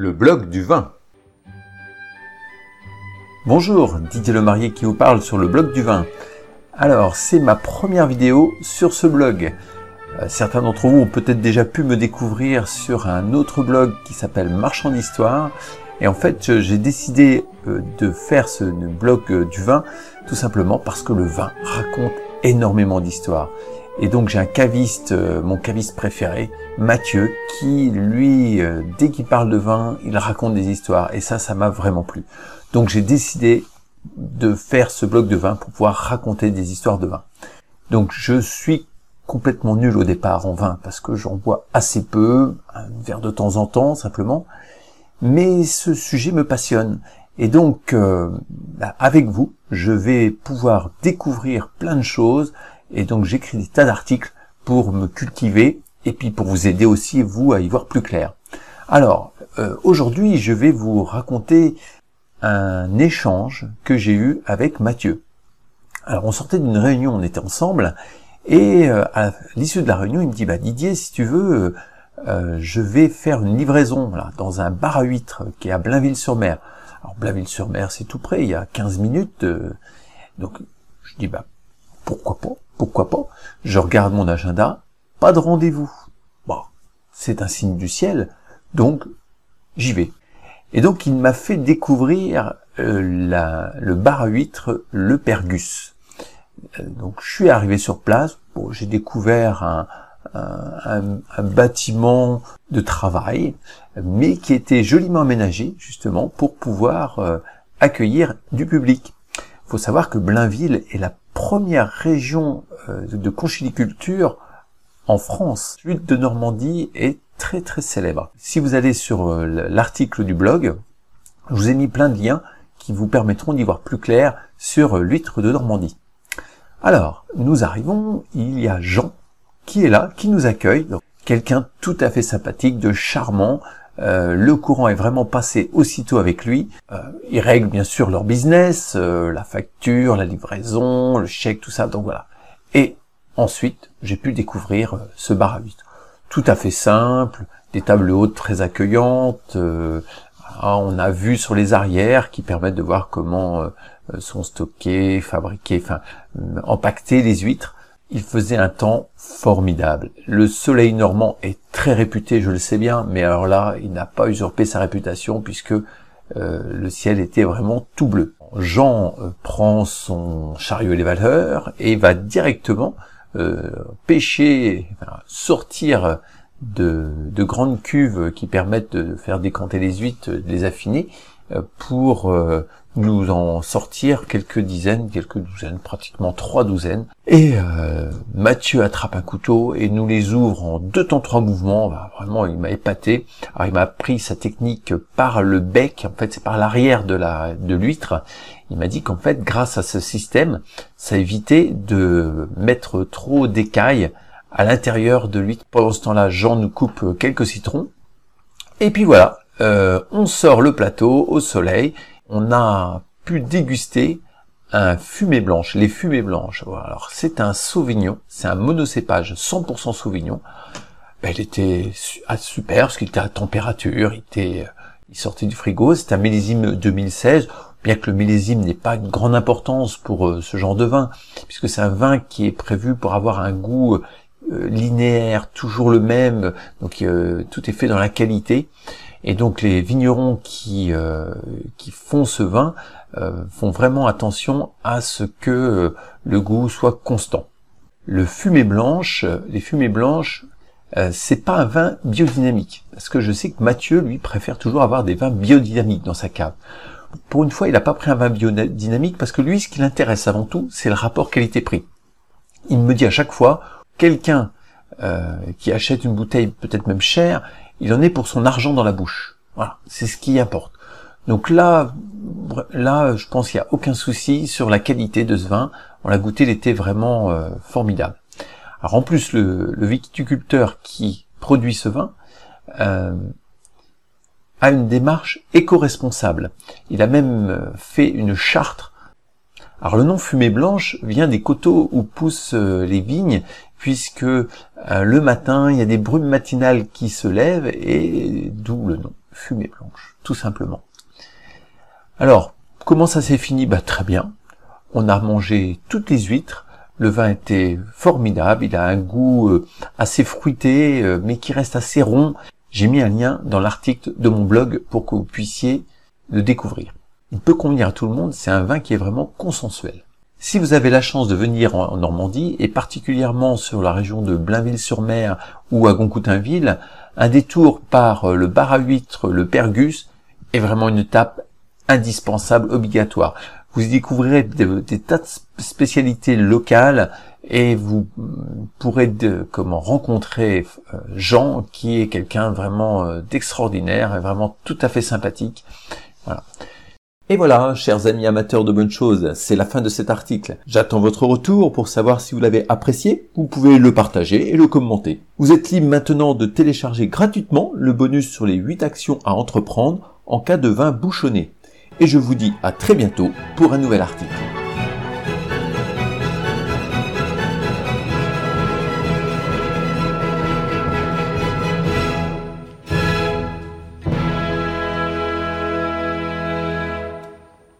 Le blog du vin. Bonjour, Didier Lemarié qui vous parle sur le blog du vin. Alors, c'est ma première vidéo sur ce blog. Euh, certains d'entre vous ont peut-être déjà pu me découvrir sur un autre blog qui s'appelle Marchand d'Histoire. Et en fait, j'ai décidé euh, de faire ce blog euh, du vin tout simplement parce que le vin raconte énormément d'histoires. Et donc j'ai un caviste, mon caviste préféré, Mathieu, qui lui, dès qu'il parle de vin, il raconte des histoires. Et ça, ça m'a vraiment plu. Donc j'ai décidé de faire ce blog de vin pour pouvoir raconter des histoires de vin. Donc je suis complètement nul au départ en vin parce que j'en bois assez peu, un verre de temps en temps simplement, mais ce sujet me passionne. Et donc, euh, bah, avec vous, je vais pouvoir découvrir plein de choses, et donc j'écris des tas d'articles pour me cultiver, et puis pour vous aider aussi, vous, à y voir plus clair. Alors, euh, aujourd'hui, je vais vous raconter un échange que j'ai eu avec Mathieu. Alors, on sortait d'une réunion, on était ensemble, et euh, à l'issue de la réunion, il me dit, bah Didier, si tu veux, je vais faire une livraison là, dans un bar à huîtres qui est à Blainville-sur-Mer. Alors Blainville-sur-Mer, c'est tout près, il y a 15 minutes. Euh, donc je dis, bah pourquoi pas, pourquoi pas. Je regarde mon agenda, pas de rendez-vous. Bon, c'est un signe du ciel, donc j'y vais. Et donc il m'a fait découvrir la, le bar à huîtres Le Pergus. Euh, donc je suis arrivé sur place, bon, j'ai découvert un, un, bâtiment de travail, mais qui était joliment aménagé justement pour pouvoir euh, accueillir du public. Faut savoir que Blainville est la première région euh, de conchiliculture en France. L'huile de Normandie est très très célèbre. Si vous allez sur l'article du blog, je vous ai mis plein de liens qui vous permettront d'y voir plus clair sur l'huître de Normandie. Alors, nous arrivons, il y a Jean qui est là, qui nous accueille, quelqu'un tout à fait sympathique, de charmant, euh, le courant est vraiment passé aussitôt avec lui. Euh, ils règlent bien sûr leur business, euh, la facture, la livraison, le chèque, tout ça, donc voilà. Et ensuite, j'ai pu découvrir euh, ce bar à huîtres. Tout à fait simple, des tables hautes très accueillantes, on a vu sur les arrières qui permettent de voir comment sont stockés, fabriqués, enfin empaquetés les huîtres. Il faisait un temps formidable. Le soleil normand est très réputé, je le sais bien, mais alors là, il n'a pas usurpé sa réputation puisque euh, le ciel était vraiment tout bleu. Jean prend son chariot élévateur et va directement pêcher, sortir de, de, grandes cuves qui permettent de faire décanter les huîtres, de les affiner, pour nous en sortir quelques dizaines, quelques douzaines, pratiquement trois douzaines. Et euh, Mathieu attrape un couteau et nous les ouvre en deux temps trois mouvements. Bah, vraiment, il m'a épaté. Alors il m'a appris sa technique par le bec, en fait c'est par l'arrière de la de l'huître. Il m'a dit qu'en fait, grâce à ce système, ça évitait de mettre trop d'écailles à l'intérieur de l'huître. Pendant ce temps-là, Jean nous coupe quelques citrons. Et puis voilà, euh, on sort le plateau au soleil on a pu déguster un fumée blanche, les fumées blanches. Alors c'est un Sauvignon, c'est un monocépage 100% Sauvignon. Ben, il était ah, super parce qu'il était à température, il euh, sortait du frigo. C'est un millésime 2016, bien que le millésime n'ait pas une grande importance pour euh, ce genre de vin, puisque c'est un vin qui est prévu pour avoir un goût linéaire, toujours le même. Donc tout est fait dans la qualité. Et donc les vignerons qui, euh, qui font ce vin euh, font vraiment attention à ce que euh, le goût soit constant. Le fumée blanche, les fumées blanches, c'est pas un vin biodynamique. Parce que je sais que Mathieu, lui, préfère toujours avoir des vins biodynamiques dans sa cave. Pour une fois, il n'a pas pris un vin biodynamique parce que lui, ce qui l'intéresse avant tout, c'est le rapport qualité-prix. Il me dit à chaque fois, quelqu'un qui achète une bouteille peut-être même chère, il en est pour son argent dans la bouche. Voilà, c'est ce qui importe. Donc là, là, je pense qu'il n'y a aucun souci sur la qualité de ce vin. On l'a goûté, il était vraiment euh, formidable. Alors en plus, le, viticulteur qui produit ce vin euh, a une démarche éco-responsable. Il a même euh, fait une charte. Alors le nom fumée blanche vient des coteaux où poussent les vignes puisque euh, le matin, il y a des brumes matinales qui se lèvent, et d'où le nom fumée blanche, tout simplement. Alors, comment ça s'est fini? Bah très bien. On a mangé toutes les huîtres. Le vin était formidable. Il a un goût euh, assez fruité, euh, mais qui reste assez rond. J'ai mis un lien dans l'article de mon blog pour que vous puissiez le découvrir. Il peut convenir à tout le monde. C'est un vin qui est vraiment consensuel. Si vous avez la chance de venir en Normandie, et particulièrement sur la région de Blainville-sur-Mer ou à Goncoutainville, un détour par euh, le bar à huîtres, le Pergus, est vraiment une étape indispensable, obligatoire. Vous y découvrirez des, tas de spécialités locales et vous pourrez comment rencontrer euh, Jean qui est quelqu'un vraiment euh, d'extraordinaire et vraiment tout à fait sympathique. Voilà. Et voilà, chers amis amateurs de bonnes choses, c'est la fin de cet article. J'attends votre retour pour savoir si vous l'avez apprécié. Vous pouvez le partager et le commenter. Vous êtes libre maintenant de télécharger gratuitement le bonus sur les 8 actions à entreprendre en cas de vin bouchonné. Et je vous dis à très bientôt pour un nouvel article.